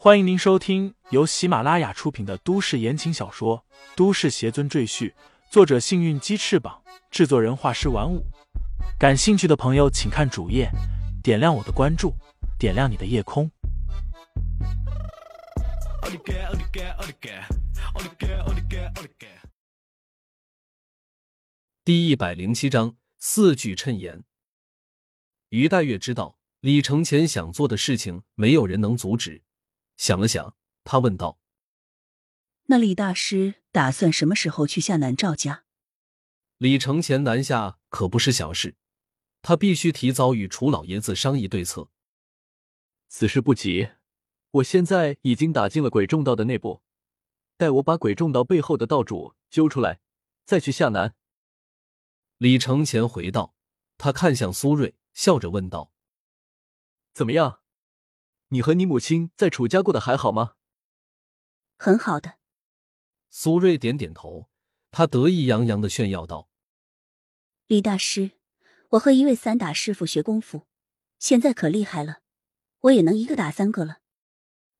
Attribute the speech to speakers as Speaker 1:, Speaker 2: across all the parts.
Speaker 1: 欢迎您收听由喜马拉雅出品的都市言情小说《都市邪尊赘婿》，作者：幸运鸡翅膀，制作人：画师玩五。感兴趣的朋友，请看主页，点亮我的关注，点亮你的夜空。
Speaker 2: 第一百零七章四句谶言。于黛月知道李承前想做的事情，没有人能阻止。想了想，他问道：“
Speaker 3: 那李大师打算什么时候去下南赵家？”
Speaker 2: 李承前南下可不是小事，他必须提早与楚老爷子商议对策。
Speaker 4: 此事不急，我现在已经打进了鬼众道的内部，待我把鬼众道背后的道主揪出来，再去下南。
Speaker 2: 李承前回道，他看向苏瑞，笑着问道：“
Speaker 4: 怎么样？”你和你母亲在楚家过得还好吗？
Speaker 3: 很好的。
Speaker 2: 苏瑞点点头，他得意洋洋的炫耀道：“
Speaker 3: 李大师，我和一位散打师傅学功夫，现在可厉害了，我也能一个打三个了。”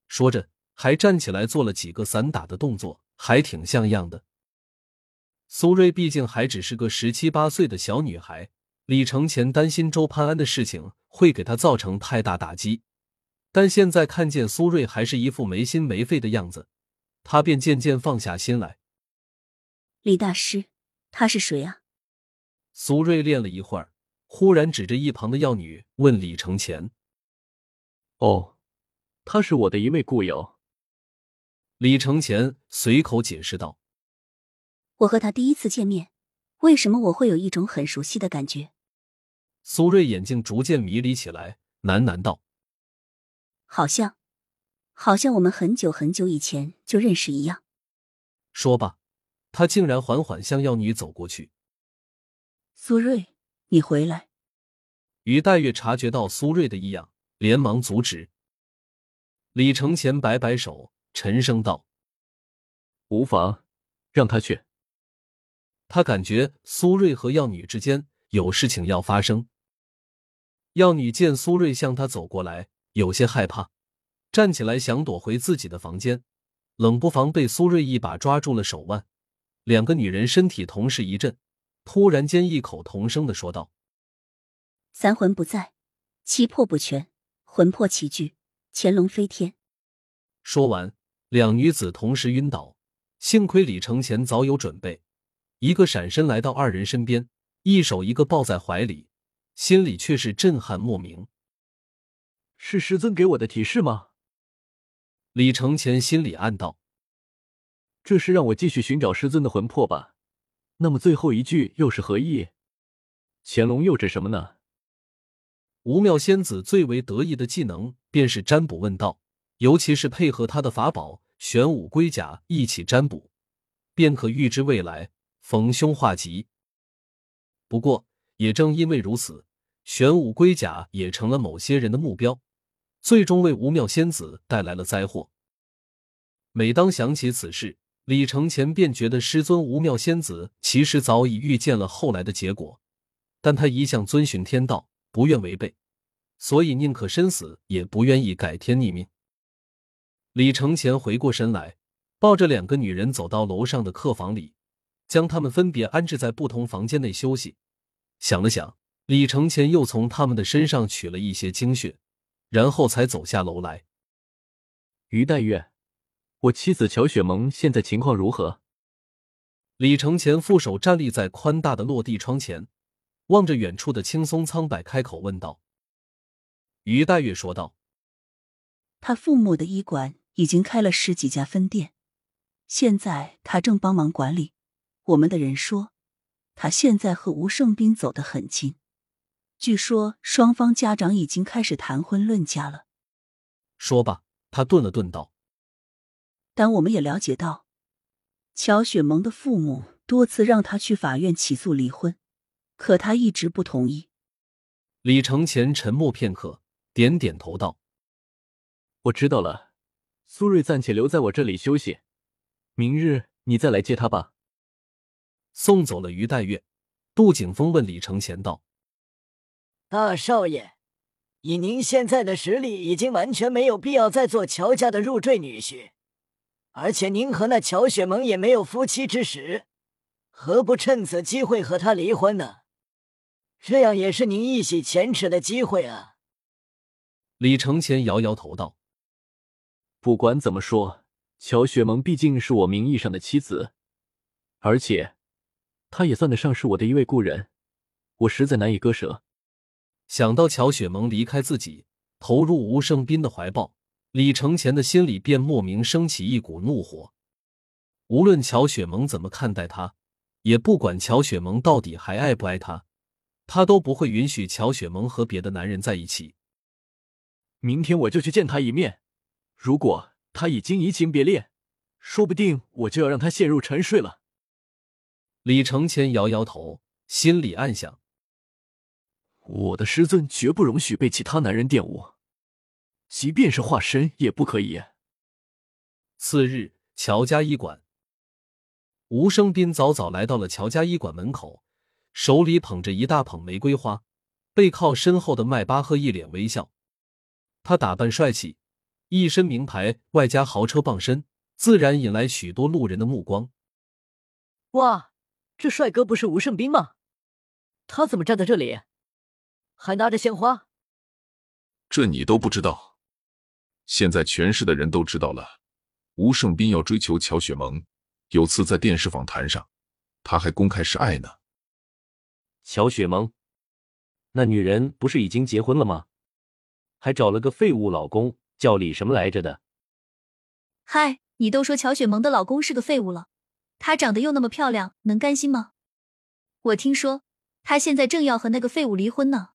Speaker 2: 说着，还站起来做了几个散打的动作，还挺像样的。苏瑞毕竟还只是个十七八岁的小女孩，李承前担心周潘安的事情会给她造成太大打击。但现在看见苏瑞还是一副没心没肺的样子，他便渐渐放下心来。
Speaker 3: 李大师，他是谁啊？
Speaker 2: 苏瑞练了一会儿，忽然指着一旁的药女问李承前：“
Speaker 4: 哦，他是我的一位故友。”
Speaker 2: 李承前随口解释道：“
Speaker 3: 我和他第一次见面，为什么我会有一种很熟悉的感觉？”
Speaker 2: 苏瑞眼睛逐渐迷离起来，喃喃道。
Speaker 3: 好像，好像我们很久很久以前就认识一样。
Speaker 2: 说罢，他竟然缓缓向药女走过去。
Speaker 3: 苏瑞，你回来。
Speaker 2: 于黛月察觉到苏瑞的异样，连忙阻止。李承前摆摆手，沉声道：“
Speaker 4: 无妨，让他去。”
Speaker 2: 他感觉苏瑞和药女之间有事情要发生。药女见苏瑞向他走过来。有些害怕，站起来想躲回自己的房间，冷不防被苏瑞一把抓住了手腕。两个女人身体同时一震，突然间异口同声的说道：“
Speaker 3: 三魂不在，七魄不全，魂魄齐聚，潜龙飞天。”
Speaker 2: 说完，两女子同时晕倒。幸亏李承前早有准备，一个闪身来到二人身边，一手一个抱在怀里，心里却是震撼莫名。
Speaker 4: 是师尊给我的提示吗？
Speaker 2: 李承前心里暗道：“
Speaker 4: 这是让我继续寻找师尊的魂魄吧？那么最后一句又是何意？乾隆又指什么呢？”
Speaker 2: 吴妙仙子最为得意的技能便是占卜问道，尤其是配合他的法宝玄武龟甲一起占卜，便可预知未来，逢凶化吉。不过，也正因为如此，玄武龟甲也成了某些人的目标。最终为吴妙仙子带来了灾祸。每当想起此事，李承前便觉得师尊吴妙仙子其实早已预见了后来的结果，但他一向遵循天道，不愿违背，所以宁可身死，也不愿意改天逆命。李承前回过神来，抱着两个女人走到楼上的客房里，将她们分别安置在不同房间内休息。想了想，李承前又从她们的身上取了一些精血。然后才走下楼来。
Speaker 4: 于黛月，我妻子乔雪萌现在情况如何？
Speaker 2: 李承前负手站立在宽大的落地窗前，望着远处的青松苍柏，开口问道。于黛月说道：“
Speaker 3: 他父母的医馆已经开了十几家分店，现在他正帮忙管理。我们的人说，他现在和吴胜斌走得很近。”据说双方家长已经开始谈婚论嫁了。
Speaker 2: 说罢，他顿了顿道：“
Speaker 3: 但我们也了解到，乔雪萌的父母多次让他去法院起诉离婚，可他一直不同意。”
Speaker 2: 李承前沉默片刻，点点头道：“
Speaker 4: 我知道了，苏瑞暂且留在我这里休息，明日你再来接他吧。”
Speaker 2: 送走了于黛月，杜景峰问李承前道。
Speaker 5: 大少爷，以您现在的实力，已经完全没有必要再做乔家的入赘女婿。而且您和那乔雪萌也没有夫妻之实，何不趁此机会和他离婚呢？这样也是您一洗前耻的机会啊！
Speaker 2: 李承前摇摇头道：“
Speaker 4: 不管怎么说，乔雪萌毕竟是我名义上的妻子，而且她也算得上是我的一位故人，我实在难以割舍。”
Speaker 2: 想到乔雪萌离开自己，投入吴胜斌的怀抱，李承前的心里便莫名升起一股怒火。无论乔雪萌怎么看待他，也不管乔雪萌到底还爱不爱他。他都不会允许乔雪萌和别的男人在一起。
Speaker 4: 明天我就去见他一面。如果他已经移情别恋，说不定我就要让他陷入沉睡了。
Speaker 2: 李承前摇摇头，心里暗想：
Speaker 4: 我的师尊绝不容许被其他男人玷污，即便是化身也不可以。
Speaker 2: 次日，乔家医馆，吴生斌早早来到了乔家医馆门口。手里捧着一大捧玫瑰花，背靠身后的迈巴赫一脸微笑。他打扮帅气，一身名牌外加豪车傍身，自然引来许多路人的目光。
Speaker 5: 哇，这帅哥不是吴胜斌吗？他怎么站在这里，还拿着鲜花？
Speaker 6: 这你都不知道？现在全市的人都知道了，吴胜斌要追求乔雪萌。有次在电视访谈上，他还公开示爱呢。
Speaker 7: 乔雪萌，那女人不是已经结婚了吗？还找了个废物老公，叫李什么来着的？
Speaker 8: 嗨，你都说乔雪萌的老公是个废物了，她长得又那么漂亮，能甘心吗？我听说她现在正要和那个废物离婚呢。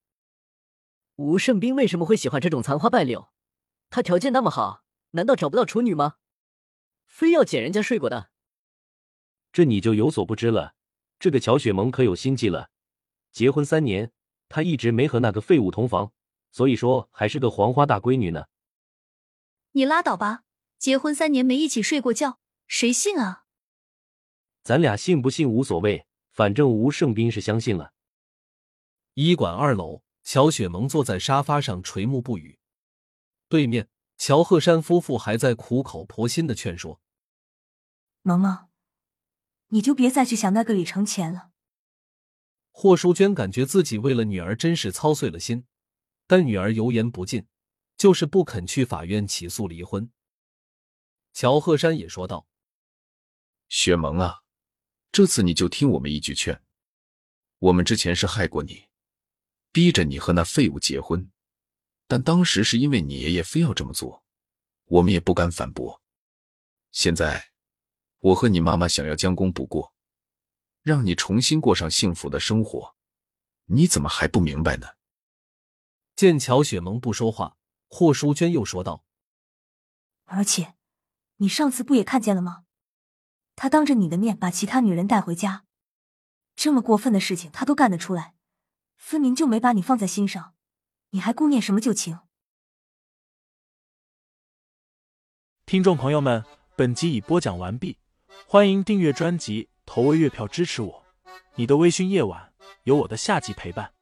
Speaker 5: 吴胜斌为什么会喜欢这种残花败柳？他条件那么好，难道找不到处女吗？非要捡人家睡过的？
Speaker 7: 这你就有所不知了。这个乔雪萌可有心计了。结婚三年，她一直没和那个废物同房，所以说还是个黄花大闺女呢。
Speaker 8: 你拉倒吧，结婚三年没一起睡过觉，谁信啊？
Speaker 7: 咱俩信不信无所谓，反正吴胜斌是相信了。
Speaker 2: 医馆二楼，乔雪萌坐在沙发上垂目不语，对面乔鹤山夫妇还在苦口婆心的劝说：“
Speaker 9: 萌萌，你就别再去想那个李承前了。”
Speaker 2: 霍淑娟感觉自己为了女儿真是操碎了心，但女儿油盐不进，就是不肯去法院起诉离婚。乔鹤山也说道：“
Speaker 6: 雪萌啊，这次你就听我们一句劝。我们之前是害过你，逼着你和那废物结婚，但当时是因为你爷爷非要这么做，我们也不敢反驳。现在，我和你妈妈想要将功补过。”让你重新过上幸福的生活，你怎么还不明白呢？
Speaker 2: 见乔雪萌不说话，霍淑娟又说道：“
Speaker 9: 而且，你上次不也看见了吗？他当着你的面把其他女人带回家，这么过分的事情他都干得出来，分明就没把你放在心上，你还顾念什么旧情？”
Speaker 1: 听众朋友们，本集已播讲完毕，欢迎订阅专辑。投喂月票支持我，你的微醺夜晚有我的下集陪伴。